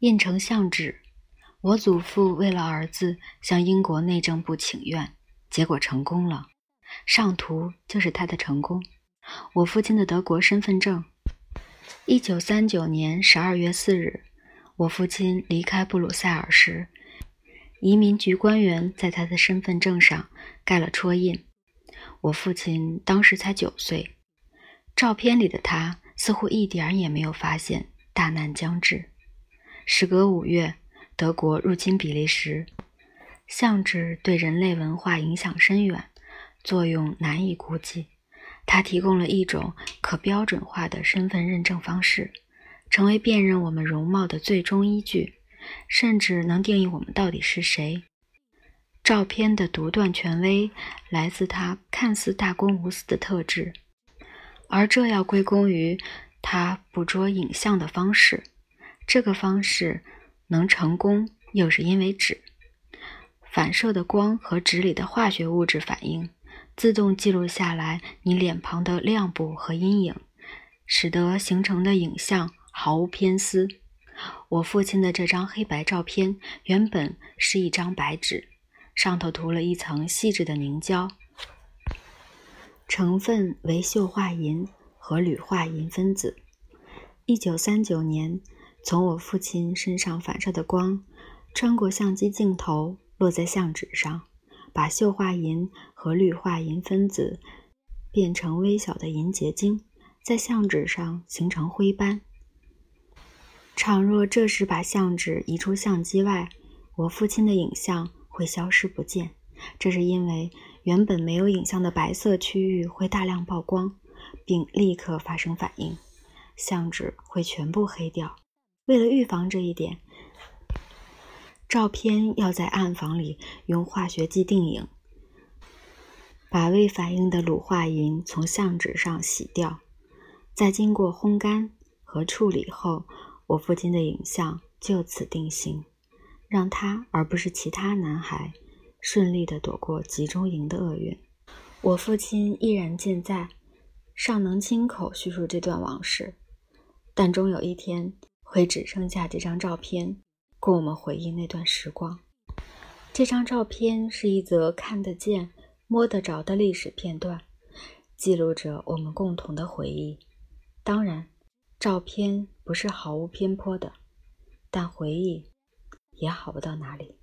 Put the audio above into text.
印成相纸。我祖父为了儿子向英国内政部请愿，结果成功了。上图就是他的成功。我父亲的德国身份证。一九三九年十二月四日，我父亲离开布鲁塞尔时，移民局官员在他的身份证上盖了戳印。我父亲当时才九岁，照片里的他似乎一点也没有发现大难将至。时隔五月，德国入侵比利时，相纸对人类文化影响深远，作用难以估计。它提供了一种可标准化的身份认证方式，成为辨认我们容貌的最终依据，甚至能定义我们到底是谁。照片的独断权威来自它看似大公无私的特质，而这要归功于它捕捉影像的方式。这个方式能成功，又是因为纸反射的光和纸里的化学物质反应。自动记录下来你脸庞的亮部和阴影，使得形成的影像毫无偏私。我父亲的这张黑白照片原本是一张白纸，上头涂了一层细致的凝胶，成分为溴化银和铝化银分子。一九三九年，从我父亲身上反射的光穿过相机镜头，落在相纸上。把溴化银和氯化银分子变成微小的银结晶，在相纸上形成灰斑。倘若这时把相纸移出相机外，我父亲的影像会消失不见。这是因为原本没有影像的白色区域会大量曝光，并立刻发生反应，相纸会全部黑掉。为了预防这一点。照片要在暗房里用化学剂定影，把未反应的卤化银从相纸上洗掉，在经过烘干和处理后，我父亲的影像就此定型，让他而不是其他男孩顺利地躲过集中营的厄运。我父亲依然健在，尚能亲口叙述这段往事，但终有一天会只剩下这张照片。供我们回忆那段时光。这张照片是一则看得见、摸得着的历史片段，记录着我们共同的回忆。当然，照片不是毫无偏颇的，但回忆也好不到哪里。